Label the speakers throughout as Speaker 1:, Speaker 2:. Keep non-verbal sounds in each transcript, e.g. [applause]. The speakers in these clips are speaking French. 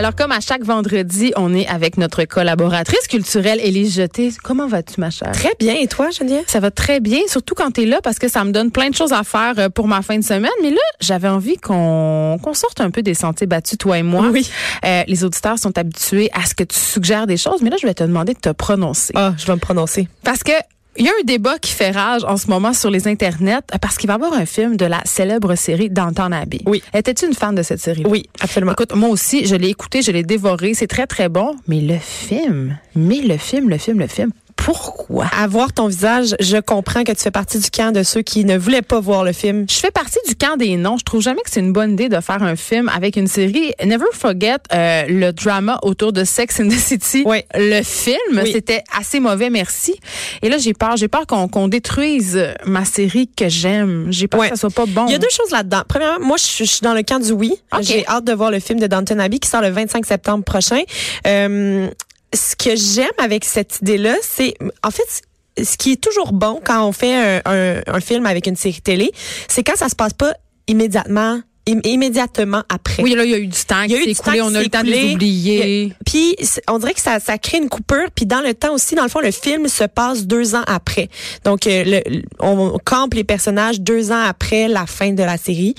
Speaker 1: Alors, comme à chaque vendredi, on est avec notre collaboratrice culturelle, Élise Jeté. Comment vas-tu, ma chère?
Speaker 2: Très bien. Et toi, Geneviève?
Speaker 1: Ça va très bien, surtout quand tu es là, parce que ça me donne plein de choses à faire euh, pour ma fin de semaine. Mais là, j'avais envie qu'on sorte un peu des sentiers battus, toi et moi.
Speaker 2: Oui.
Speaker 1: Euh, les auditeurs sont habitués à ce que tu suggères des choses, mais là, je vais te demander de te prononcer.
Speaker 2: Ah, je vais me prononcer.
Speaker 1: Parce que il y a un débat qui fait rage en ce moment sur les internets parce qu'il va y avoir un film de la célèbre série Downton Abbey.
Speaker 2: Oui.
Speaker 1: Étais-tu une fan de cette série?
Speaker 2: Oui, absolument.
Speaker 1: Écoute, moi aussi, je l'ai écouté, je l'ai dévoré. C'est très, très bon. Mais le film, mais le film, le film, le film, pourquoi?
Speaker 2: À voir ton visage, je comprends que tu fais partie du camp de ceux qui ne voulaient pas voir le film.
Speaker 1: Je fais partie du camp des noms. Je trouve jamais que c'est une bonne idée de faire un film avec une série. Never forget euh, le drama autour de Sex in the City.
Speaker 2: Oui.
Speaker 1: Le film,
Speaker 2: Oui.
Speaker 1: c'était assez mauvais, merci. Et là, j'ai peur. J'ai peur qu'on détruise ma série que j'aime. J'ai peur que ça soit pas bon.
Speaker 2: Il y a deux choses là-dedans. Premièrement, moi, je suis- je suis dans le camp du oui.
Speaker 1: Ok.
Speaker 2: J'ai hâte de voir le film de Downton Abbey qui sort le 25 septembre prochain. Euh, ce que j'aime avec cette idée-là, c'est, en fait, ce qui est toujours bon quand on fait un, film avec une série télé, c'est quand ça se passe pas immédiatement, im- immédiatement après.
Speaker 1: Oui, là, il y a eu du temps
Speaker 2: Il y a eu du
Speaker 1: écoulé. On a eu le temps de les oublier.
Speaker 2: Puis on dirait que ça, ça crée une coupure. Puis dans le temps aussi, dans le fond, le film se passe deux ans après. Donc euh, le- on campe les personnages deux ans après la fin de la série,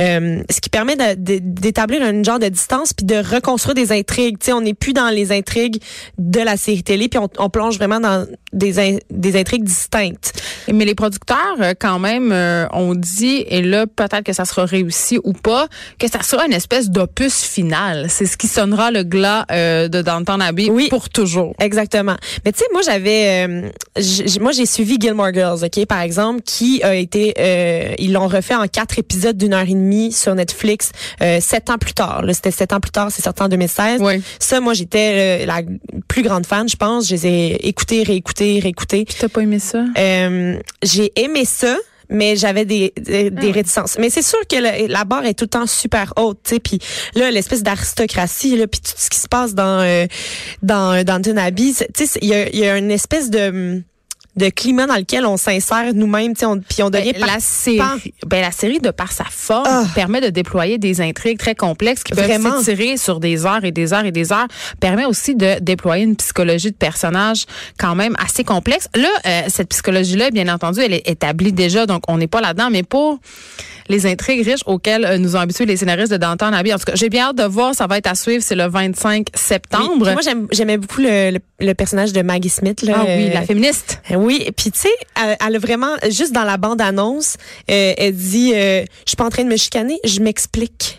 Speaker 2: Euh, ce qui permet d'établir un genre de distance puis de reconstruire des intrigues. Tu sais, on n'est plus dans les intrigues de la série télé, puis on, on plonge vraiment dans des in- des intrigues distinctes.
Speaker 1: Mais les producteurs, euh, quand même, ont dit, et là, peut-être que ça sera réussi ou pas, que ça sera une espèce d'opus final. C'est ce qui sonnera le glas euh, de Downton Abbey
Speaker 2: Oui.
Speaker 1: pour toujours.
Speaker 2: Exactement. Mais tu sais, moi j'avais, euh, moi j'ai suivi Gilmore Girls, ok, par exemple, qui a été, euh, ils l'ont refait en quatre épisodes d'une heure et demie sur Netflix, euh, sept ans plus tard. C'était sept ans plus tard, c'est sorti en 2016.
Speaker 1: Oui.
Speaker 2: Ça, moi j'étais euh, la plus grande fan, je pense. Je les ai écoutés, réécoutés, réécoutés.
Speaker 1: T'as pas aimé ça?
Speaker 2: Euh, j'ai aimé ça. Mais j'avais des, des, des
Speaker 1: ouais.
Speaker 2: réticences. Mais c'est sûr que le- la barre est tout le temps super haute, tu sais. Puis là, l'espèce d'aristocratie, là, puis tout ce qui se passe dans euh, dans c'est- tu sais, il y a, il y a une espèce de de climat dans lequel on s'insère nous-mêmes, on- puis on devient
Speaker 1: Ben, la série, ben, la série, de par sa forme,
Speaker 2: Ah.
Speaker 1: permet de déployer des intrigues très complexes qui peuvent s'étirer sur des heures et des heures et des heures. Permet aussi de déployer une psychologie de personnage quand même assez complexe. Là, euh, cette psychologie-là, bien entendu, elle est établie déjà, donc on n'est pas là-dedans, mais pour les intrigues riches auxquelles euh, nous ont habitués les scénaristes de Downton Abbey. En tout cas, j'ai bien hâte de voir, ça va être à suivre, c'est le 25
Speaker 2: Oui.
Speaker 1: septembre.
Speaker 2: Moi, j'aimais beaucoup le, le, le personnage de Maggie Smith. Là,
Speaker 1: ah oui,
Speaker 2: euh,
Speaker 1: la féministe.
Speaker 2: Oui, puis tu sais, elle, elle a vraiment, juste dans la bande-annonce, euh, elle dit, euh, je suis pas en train de me chicaner, je m'explique.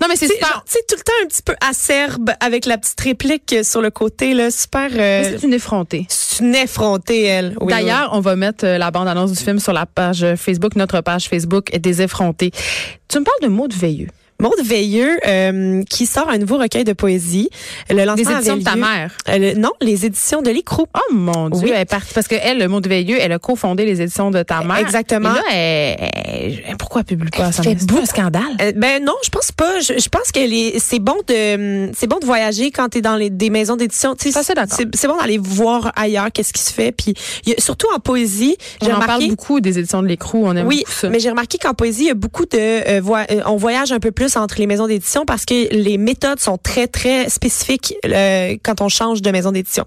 Speaker 1: Non, mais c'est super.
Speaker 2: tu sais, tout le temps un petit peu acerbe avec la petite réplique sur le côté, là, super... euh,
Speaker 1: C'est une effrontée.
Speaker 2: c'est une effrontée, elle. Oui,
Speaker 1: D'ailleurs, on va mettre euh, la bande-annonce du film sur la page Facebook, notre page Facebook des effrontés. Tu me parles de Maud Veilleux.
Speaker 2: Maude Veilleux, euh, qui sort un nouveau recueil de poésie. Le lancement
Speaker 1: Des éditions de ta
Speaker 2: lieu-
Speaker 1: mère.
Speaker 2: Euh, le- non, les éditions de l'écrou.
Speaker 1: Oh mon Dieu,
Speaker 2: Oui.
Speaker 1: elle est partie. Parce que elle, Maud Veilleux, elle a cofondé les éditions de ta mère.
Speaker 2: Exactement.
Speaker 1: Et là, elle, elle- pourquoi elle publie pas? Ça? C'est un scandale.
Speaker 2: Euh, ben non, je pense pas. Je, je pense que les, c'est bon de c'est bon de voyager quand t'es dans les des maisons d'édition. Tu
Speaker 1: c'est
Speaker 2: bon d'aller voir ailleurs qu'est-ce qui se fait. Puis il y a- surtout en poésie,
Speaker 1: On
Speaker 2: j'ai
Speaker 1: en parle
Speaker 2: remarqué.
Speaker 1: beaucoup des éditions de l'écrou. On aime
Speaker 2: Oui,
Speaker 1: beaucoup ça.
Speaker 2: mais j'ai remarqué qu'en poésie, il y a beaucoup de on voyage un peu plus entre les maisons d'édition parce que les méthodes sont très très spécifiques euh, quand on change de maison d'édition.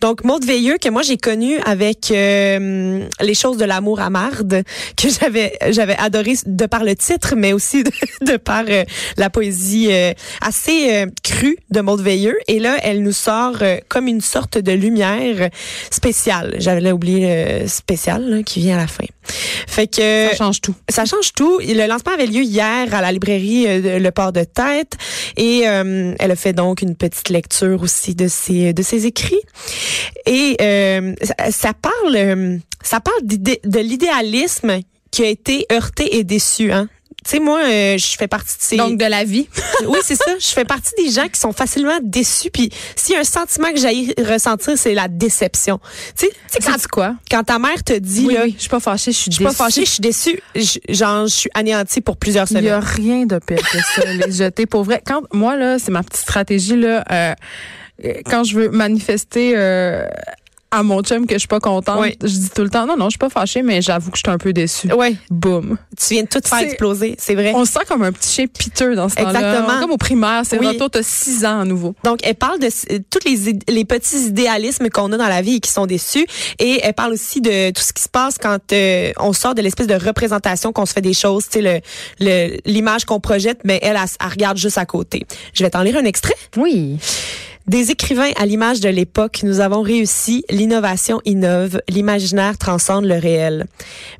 Speaker 2: Donc Maud Veilleux que moi j'ai connu avec euh, les choses de l'amour à marde que j'avais j'avais adoré de par le titre mais aussi de, [laughs] de par euh, la poésie assez crue de Maud Veilleux et là elle nous sort comme une sorte de lumière spéciale. J'avais oublié le spécial là, qui vient à la fin. Fait que
Speaker 1: ça change tout.
Speaker 2: ça change tout. Le lancement avait lieu hier à la librairie Le Port de Tête. Et euh, elle a fait donc une petite lecture aussi de ses de ses écrits. Et euh, ça, ça parle euh, ça parle de l'idéalisme qui a été heurté et déçu hein tu sais, moi, euh, je fais partie de ces...
Speaker 1: Donc, de la vie. [laughs]
Speaker 2: oui, c'est ça. Je fais partie des gens qui sont facilement déçus. Puis s'il y a un sentiment que j'ai ressentir, c'est la déception. Tu sais, quand,
Speaker 1: quoi?
Speaker 2: quand ta mère te dit,
Speaker 1: Oui,
Speaker 2: là,
Speaker 1: oui, je suis pas fâchée, je suis
Speaker 2: je suis pas fâchée, je suis déçue, genre, je suis anéantie pour plusieurs
Speaker 1: Il y a
Speaker 2: semaines.
Speaker 1: rien de pire que ça, [laughs] les jeter. Pour vrai, quand moi là, c'est ma petite stratégie là. euh, quand je veux manifester euh, à mon chum que je suis pas contente,
Speaker 2: Oui.
Speaker 1: je dis tout le temps non non, je suis pas fâchée, mais j'avoue que je suis un peu déçue.
Speaker 2: Ouais,
Speaker 1: Boum.
Speaker 2: tu viens de tout faire exploser, c'est vrai.
Speaker 1: On se sent comme un petit chien piteux dans ce temps-là.
Speaker 2: Exactement.
Speaker 1: Comme au primaire, c'est
Speaker 2: Oui.
Speaker 1: retour, t'as six ans à nouveau.
Speaker 2: Donc, elle parle de euh, tous les, les petits idéalismes qu'on a dans la vie et qui sont déçus. Et elle parle aussi de tout ce qui se passe quand euh, on sort de l'espèce de représentation qu'on se fait des choses, tu sais, le- le- l'image qu'on projette, mais elle, elle, elle regarde juste à côté. Je vais t'en lire un extrait.
Speaker 1: Oui.
Speaker 2: Des écrivains à l'image de l'époque, nous avons réussi, l'innovation innove, l'imaginaire transcende le réel.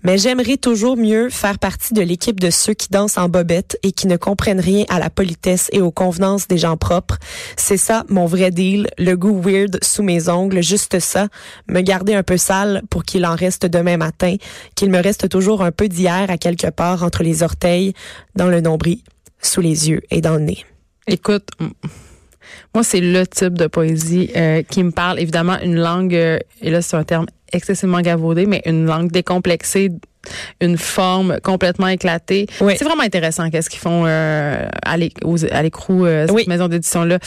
Speaker 2: Mais j'aimerais toujours mieux faire partie de l'équipe de ceux qui dansent en bobette et qui ne comprennent rien à la politesse et aux convenances des gens propres. C'est ça mon vrai deal, le goût weird sous mes ongles, juste ça, me garder un peu sale pour qu'il en reste demain matin, qu'il me reste toujours un peu d'hier à quelque part entre les orteils, dans le nombril, sous les yeux et dans le nez.
Speaker 1: Écoute, moi, c'est le type de poésie euh, qui me parle. Évidemment, une langue, euh, et là, c'est un terme excessivement gavaudé, mais une langue décomplexée, une forme complètement éclatée.
Speaker 2: Oui.
Speaker 1: C'est vraiment intéressant qu'est-ce qu'ils font euh, à l'écrou, euh, cette
Speaker 2: Oui.
Speaker 1: maison d'édition-là.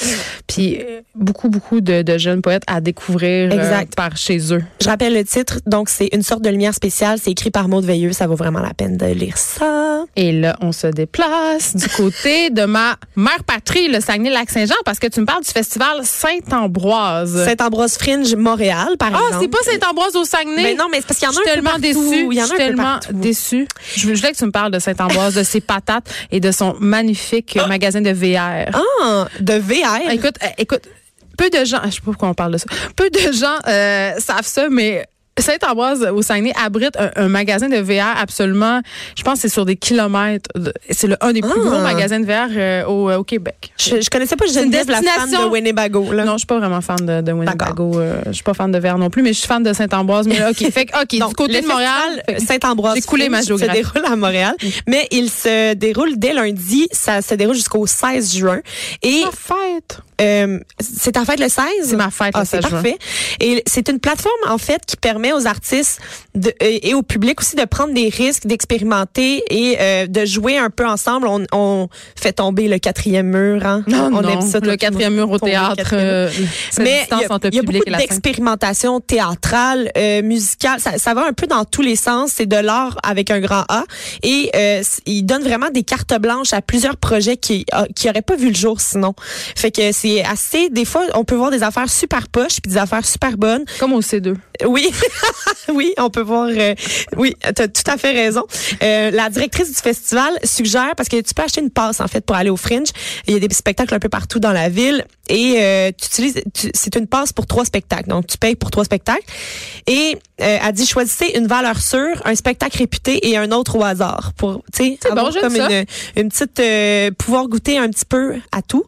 Speaker 1: Puis, euh, beaucoup, beaucoup de, de jeunes poètes à découvrir euh,
Speaker 2: Exact.
Speaker 1: par chez eux.
Speaker 2: Je rappelle le titre, donc c'est une sorte de lumière spéciale, c'est écrit par Maud Veilleux, ça vaut vraiment la peine de lire ça.
Speaker 1: Et là, on se déplace du côté de ma mère patrie, le Saguenay-Lac-Saint-Jean, parce que tu me parles du festival Saint-Ambroise.
Speaker 2: Saint-Ambroise Fringe Montréal, par
Speaker 1: Ah,
Speaker 2: exemple.
Speaker 1: c'est pas Saint-Ambroise au Saguenay?
Speaker 2: Mais non, mais c'est parce qu'il y en a un
Speaker 1: tellement déçue.
Speaker 2: Il y en a partout.
Speaker 1: déçue. Je, voulais que tu me parles de Saint-Ambroise, de ses patates et de son magnifique euh, magasin de VR.
Speaker 2: Ah, de VR.
Speaker 1: Écoute, euh, écoute, peu de gens, je sais pas pourquoi on parle de ça. Peu de gens euh, savent ça, mais Saint-Ambroise au Saguenay abrite un, un magasin de VR absolument, je pense que c'est sur des kilomètres. C'est le un des plus
Speaker 2: Ah.
Speaker 1: gros magasins de VR euh, au, au Québec.
Speaker 2: Je, je connaissais pas Geneviève, la de Winnebago. Là.
Speaker 1: Non, je suis pas vraiment fan de, de Winnebago. Euh, je suis pas fan de VR non plus, mais je suis fan de Saint-Ambroise. Mais là, OK, fait OK, [laughs]
Speaker 2: Donc,
Speaker 1: du côté de Montréal,
Speaker 2: Saint-Ambroise
Speaker 1: coulé ma
Speaker 2: se déroule à Montréal, mais il se déroule dès lundi, ça se déroule jusqu'au 16 juin et
Speaker 1: ma fête.
Speaker 2: euh, c'est ta fête le 16
Speaker 1: C'est ma fête,
Speaker 2: Ah,
Speaker 1: le
Speaker 2: c'est
Speaker 1: 16 juin.
Speaker 2: parfait. Et c'est une plateforme en fait qui permet aux artistes de, et et au public aussi de prendre des risques, d'expérimenter et euh, de jouer un peu ensemble. On, on fait tomber le quatrième mur. Hein?
Speaker 1: Non,
Speaker 2: on
Speaker 1: non,
Speaker 2: aime ça.
Speaker 1: le quatrième mur au théâtre. euh,
Speaker 2: Mais il y a, y beaucoup d'expérimentation théâtrale, euh, musicale. Ça, ça va un peu dans tous les sens. C'est de l'art avec un grand A. Et euh, il donne vraiment des cartes blanches à plusieurs projets qui euh, qui auraient pas vu le jour sinon. Fait que c'est assez. Des fois, on peut voir des affaires super poches puis des affaires super bonnes.
Speaker 1: Comme au C2.
Speaker 2: Oui, [laughs] [laughs] oui, on peut voir. euh, oui, tu as tout à fait raison. Euh, la directrice du festival suggère parce que tu peux acheter une passe en fait pour aller au Fringe. Il y a des spectacles un peu partout dans la ville et euh, tu utilises. C'est une passe pour trois spectacles, donc tu payes pour trois spectacles. Et euh, elle dit choisissez une valeur sûre, un spectacle réputé et un autre au hasard pour tu sais
Speaker 1: bon,
Speaker 2: comme
Speaker 1: ça.
Speaker 2: une, une petite pouvoir goûter un petit peu à tout.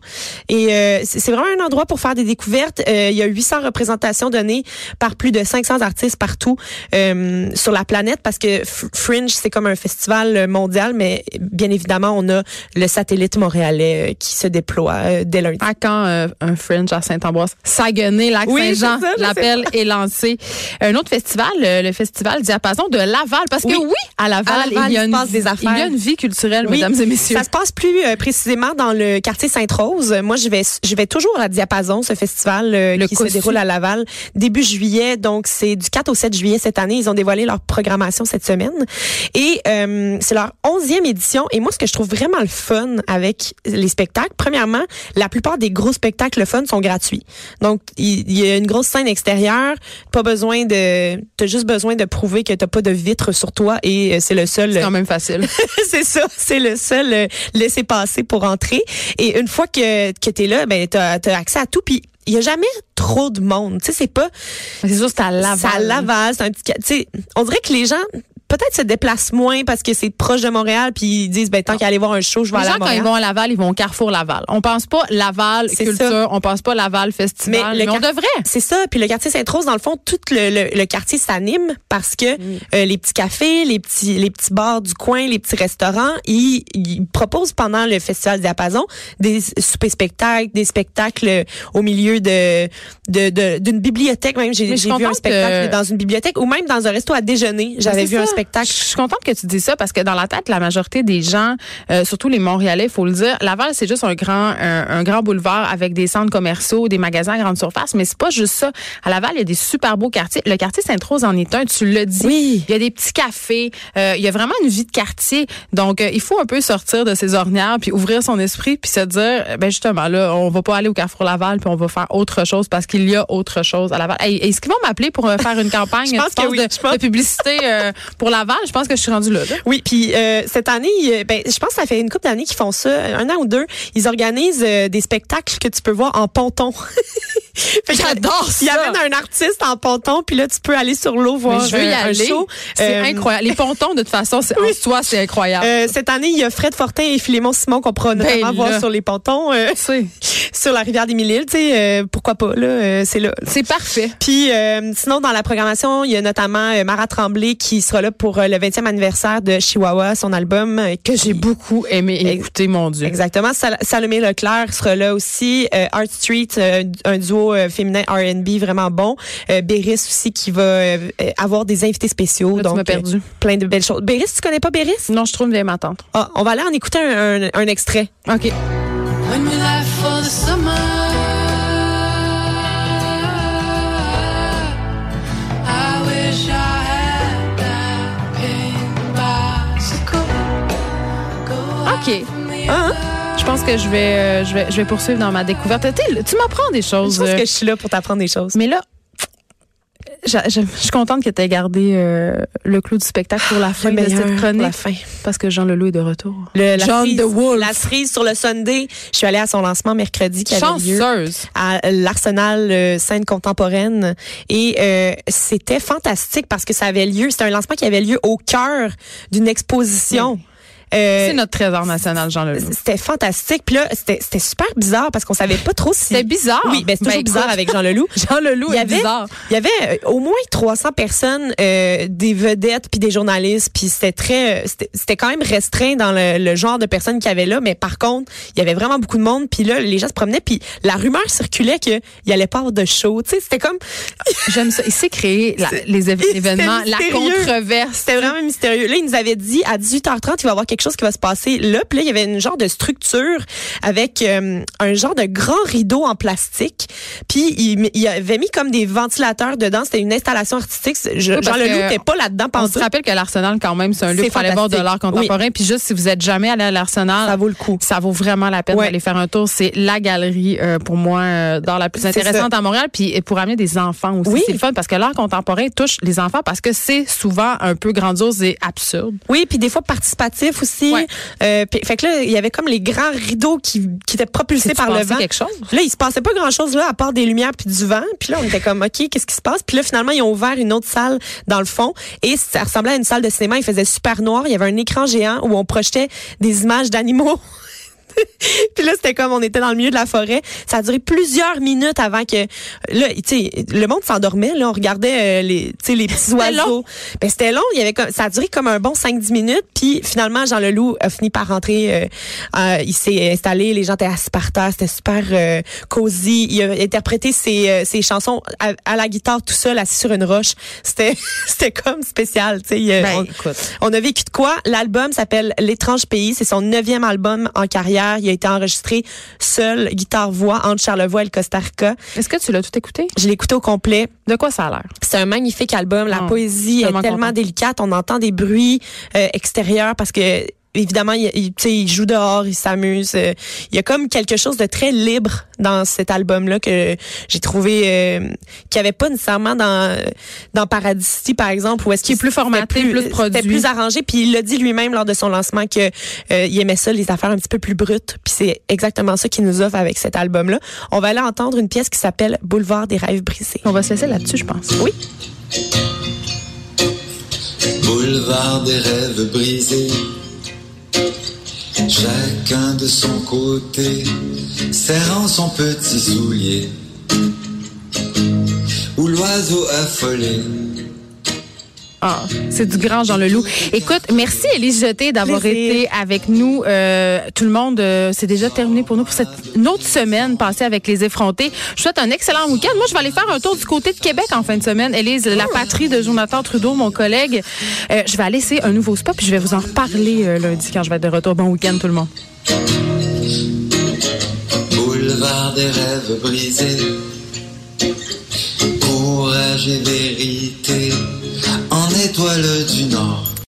Speaker 2: Et c'est vraiment un endroit pour faire des découvertes. Il y a 800 représentations données par plus de 500 artistes partout euh, sur la planète parce que Fringe c'est comme un festival mondial, mais bien évidemment on a le satellite montréalais euh, qui se déploie euh, dès lundi.
Speaker 1: À quand euh, un Fringe à Saint-Ambroise? Saguenay, Lac-Saint-Jean.
Speaker 2: Oui,
Speaker 1: L'appel est lancé. Un autre festival, euh, le festival Diapason de Laval. Parce que
Speaker 2: Oui.
Speaker 1: à Laval,
Speaker 2: À Laval,
Speaker 1: il, y a une,
Speaker 2: passe des
Speaker 1: il y a
Speaker 2: affaires.
Speaker 1: une vie culturelle,
Speaker 2: Oui,
Speaker 1: mesdames et messieurs.
Speaker 2: Ça se passe plus euh, précisément dans le quartier Sainte-Rose. Moi, je vais, je vais toujours à Diapason, ce festival euh, qui
Speaker 1: Cossu.
Speaker 2: se déroule à Laval début juillet. Donc, c'est du 4 au 7 juillet cette année. Ils ont dévoilé leur programmation cette semaine. Et euh, c'est leur onzième édition. Et moi, ce que je trouve vraiment le fun avec les spectacles, premièrement, la plupart des gros spectacles le fun sont gratuits. Donc, il, y a une grosse scène extérieure. Pas besoin de... T'as juste besoin de prouver que t'as pas de vitre sur toi et euh, c'est le seul...
Speaker 1: C'est quand même facile. [laughs]
Speaker 2: c'est ça, c'est le seul euh, laisser passer pour entrer. Et une fois que, que tu es là, ben tu as, accès à tout puis il y a jamais trop de monde, tu sais c'est pas
Speaker 1: c'est sûr, c'est à Laval.
Speaker 2: c'est à Laval, c'est un petit tu sais on dirait que les gens peut-être se déplacent moins parce que c'est proche de Montréal, puis ils disent, ben, tant qu'à aller voir un show, je vais
Speaker 1: Les
Speaker 2: aller
Speaker 1: gens,
Speaker 2: à
Speaker 1: quand ils vont à Laval, ils vont au Carrefour Laval. On pense pas Laval
Speaker 2: C'est
Speaker 1: culture,
Speaker 2: ça.
Speaker 1: on pense pas Laval festival,
Speaker 2: Mais
Speaker 1: mais,
Speaker 2: le
Speaker 1: on devrait.
Speaker 2: C'est ça. Puis le quartier Sainte-Rose, dans le fond, tout le, le, le quartier s'anime parce que
Speaker 1: Mm.
Speaker 2: euh, les petits cafés, les petits, les petits bars du coin, les petits restaurants, ils, ils proposent pendant le festival Diapason des soupers spectacles, des spectacles au milieu de de- de- d'une bibliothèque. Même j'ai vu un spectacle
Speaker 1: que-
Speaker 2: dans une bibliothèque ou même dans un resto à déjeuner. J'avais vu un. Spectacle.
Speaker 1: Je suis contente que tu dis ça parce que dans la tête, la majorité des gens, euh, surtout les Montréalais, faut le dire, Laval, c'est juste un grand, un, un grand boulevard avec des centres commerciaux, des magasins à grande surface, mais c'est pas juste ça. À Laval, il y a des super beaux quartiers. Le quartier Sainte-Rose en est un, tu l'as dit.
Speaker 2: Oui.
Speaker 1: Il y a des petits cafés, euh, il y a vraiment une vie de quartier. Donc, euh, il faut un peu sortir de ses ornières puis ouvrir son esprit puis se dire, ben justement, là, on va pas aller au Carrefour Laval puis on va faire autre chose parce qu'il y a autre chose à Laval. Hey, Est-ce qu'ils vont m'appeler pour euh, faire une [laughs] campagne
Speaker 2: Je pense que oui.
Speaker 1: de,
Speaker 2: Je pense-
Speaker 1: de publicité euh, pour Laval? Je pense que je suis rendue là. là.
Speaker 2: Oui, puis euh, cette année, euh, ben, je pense que ça fait une couple d'années qu'ils font ça, un an ou deux. Ils organisent euh, des spectacles que tu peux voir en ponton. [laughs]
Speaker 1: J'adore
Speaker 2: Il y
Speaker 1: ça.
Speaker 2: amène un artiste en ponton, puis là, tu peux aller sur l'eau voir
Speaker 1: Mais je veux y
Speaker 2: un
Speaker 1: aller.
Speaker 2: show.
Speaker 1: C'est
Speaker 2: Euh,
Speaker 1: incroyable. Les pontons, de toute façon, c'est, en soi, c'est incroyable.
Speaker 2: euh, cette année, il y a Fred Fortin et Philémon Simon qu'on pourra notamment
Speaker 1: Ben
Speaker 2: voir sur les pontons, euh, [laughs] sur la rivière des Mille-Îles. Tu sais, pourquoi pas, là, c'est là.
Speaker 1: c'est parfait.
Speaker 2: Puis sinon, dans la programmation, il y a notamment Mara Tremblay qui sera là pour euh, le 20e anniversaire de Chihuahua, son album euh, que
Speaker 1: J'ai beaucoup aimé écouter, mon Dieu.
Speaker 2: Exactement. Sal- Salomé Leclerc sera là aussi. Euh, Art Street, euh, un duo euh, féminin R&B vraiment bon. Euh, Béris aussi qui va avoir des invités spéciaux.
Speaker 1: Là, tu
Speaker 2: donc
Speaker 1: m'as perdu.
Speaker 2: euh, plein de belles choses. Béris, tu connais pas Béris?
Speaker 1: Non, je trouve vieille ma tante.
Speaker 2: Ah, on va aller en écouter un, un- un extrait.
Speaker 1: OK.
Speaker 3: When we
Speaker 1: OK.
Speaker 2: Hein?
Speaker 1: Je pense que je vais, euh, je vais, je vais poursuivre dans ma découverte. Tu sais, Tu m'apprends des
Speaker 2: Je
Speaker 1: choses.
Speaker 2: pense
Speaker 1: euh,
Speaker 2: que je suis là pour t'apprendre des choses.
Speaker 1: Mais là, je, je- je suis contente que tu aies gardé euh, le clou du spectacle pour la fin
Speaker 2: Le
Speaker 1: de
Speaker 2: meilleur
Speaker 1: cette
Speaker 2: pour
Speaker 1: chronique.
Speaker 2: la fin.
Speaker 1: Parce que Jean Leloup est de retour.
Speaker 2: Le, la
Speaker 1: John
Speaker 2: cerise,
Speaker 1: the Wolf.
Speaker 2: La cerise sur le Sunday. Je suis allée à son lancement mercredi qui avait lieu.
Speaker 1: Chanceuse.
Speaker 2: à l'Arsenal euh, scène contemporaine et euh, c'était fantastique parce que ça avait lieu, c'était un lancement qui avait lieu au cœur d'une exposition. Euh,
Speaker 1: C'est notre trésor national, Jean Leloup.
Speaker 2: c'était fantastique. Puis là, c'était c'était super bizarre parce qu'on savait pas trop si...
Speaker 1: C'était bizarre.
Speaker 2: Oui, ben, c'est toujours
Speaker 1: Ben,
Speaker 2: bizarre avec Jean Leloup. [laughs]
Speaker 1: Jean Leloup
Speaker 2: Il y avait-
Speaker 1: bizarre.
Speaker 2: Il y avait euh, au moins 300 personnes, euh, des vedettes puis des journalistes, puis c'était très, euh, c'était c'était quand même restreint dans le, le genre de personnes qu'il y avait là, mais par contre, il y avait vraiment beaucoup de monde, puis là, les gens se promenaient, puis la rumeur circulait qu'il y allait pas avoir de show, tu sais, c'était comme, [laughs]
Speaker 1: J'aime ça. Il créer la- les [laughs] événements, la controverse.
Speaker 2: c'était vraiment mystérieux. Là, il nous avait dit à 18h30, il va y avoir quelque chose qui va se passer là, puis là, il y avait une genre de structure avec euh, un genre de grand rideau en plastique, puis il, il avait mis comme des ventilateurs dedans, c'était une installation artistique. Je,
Speaker 1: Oui,
Speaker 2: Jean Leloup n'était pas là-dedans
Speaker 1: On se rappelle que l'Arsenal, quand même, c'est un lieu pour aller voir de l'art contemporain. Puis juste, si vous êtes jamais allé à l'Arsenal,
Speaker 2: Ça vaut le coup.
Speaker 1: ça vaut vraiment la peine
Speaker 2: Ouais.
Speaker 1: d'aller faire un tour. C'est la galerie, euh, pour moi, euh, d'art la plus intéressante à Montréal. Puis pour amener des enfants aussi,
Speaker 2: Oui.
Speaker 1: c'est le fun parce que l'art contemporain touche les enfants parce que c'est souvent un peu grandiose et absurde.
Speaker 2: Oui, puis des fois participatif aussi.
Speaker 1: Ouais.
Speaker 2: Euh, fait que là, il y avait comme les grands rideaux qui, qui étaient propulsés par le vent.
Speaker 1: quelque chose?
Speaker 2: Là, il se passait pas grand-chose là, à part des lumières puis du vent. Puis là, on était comme, OK, qu'est-ce qui se passe? Puis là, finalement, ils ont ouvert une autre salle dans le fond. Et ça ressemblait à une salle de cinéma. Il faisait super noir. Il y avait un écran géant où on projetait des images d'animaux. [laughs] Puis là, c'était comme on était dans le milieu de la forêt. Ça a duré plusieurs minutes avant que là, tu sais, le monde s'endormait. Là, on regardait euh, les, tu sais, les petits oiseaux. Ben, c'était long. Il y avait comme, ça a duré comme un bon 5-10 minutes. Puis finalement, Jean Leloup a fini par rentrer. euh, euh, il s'est installé. Les gens étaient assis par terre. C'était super euh, cosy. Il a interprété ses, euh, ses chansons à, à la guitare tout seul, assis sur une roche. C'était, [laughs] c'était comme spécial. Tu sais,
Speaker 1: Ben,
Speaker 2: on- on a vécu de quoi? L'album s'appelle L'étrange pays. C'est son neuvième album en carrière. Il a été enregistré seul, guitare-voix, entre Charlevoix et le Costa Rica.
Speaker 1: Est-ce que tu l'as tout écouté?
Speaker 2: Je l'ai écouté au complet.
Speaker 1: De quoi ça a l'air?
Speaker 2: C'est un magnifique album. La
Speaker 1: Oh,
Speaker 2: poésie est
Speaker 1: tellement
Speaker 2: tellement
Speaker 1: contente.
Speaker 2: délicate. On entend des bruits euh, extérieurs parce que évidemment, il, il, tu sais, il joue dehors, il s'amuse. euh, il y a comme quelque chose de très libre dans cet album-là que j'ai trouvé euh, qu'il n'y avait pas nécessairement dans dans Paradis, par exemple, où est-ce
Speaker 1: Qui est plus formaté, plus produit.
Speaker 2: C'était plus arrangé. Puis il l'a dit lui-même lors de son lancement que euh, il aimait ça, les affaires un petit peu plus brutes. Puis c'est exactement ça qu'il nous offre avec cet album-là. On va aller entendre une pièce qui s'appelle Boulevard des rêves brisés.
Speaker 1: On va se laisser là-dessus, je pense.
Speaker 2: Oui.
Speaker 4: Boulevard des rêves brisés. Chacun de son côté, serrant son petit soulier. Où l'oiseau affolé
Speaker 1: ah, c'est du grand Jean Leloup. Écoute, merci Élise Jeté d'avoir été avec nous. Euh, tout le monde, euh, c'est déjà terminé pour nous pour cette autre semaine passée avec les effrontés. Je souhaite un excellent week-end. Moi, je vais aller faire un tour du côté de Québec en fin de semaine. Élise, la patrie de Jonathan Trudeau, mon collègue. Euh, je vais aller essayer un nouveau spot puis je vais vous en reparler lundi quand je vais être de retour. Bon week-end tout le monde.
Speaker 4: Boulevard des rêves brisés, courage et vérité étoile du Nord.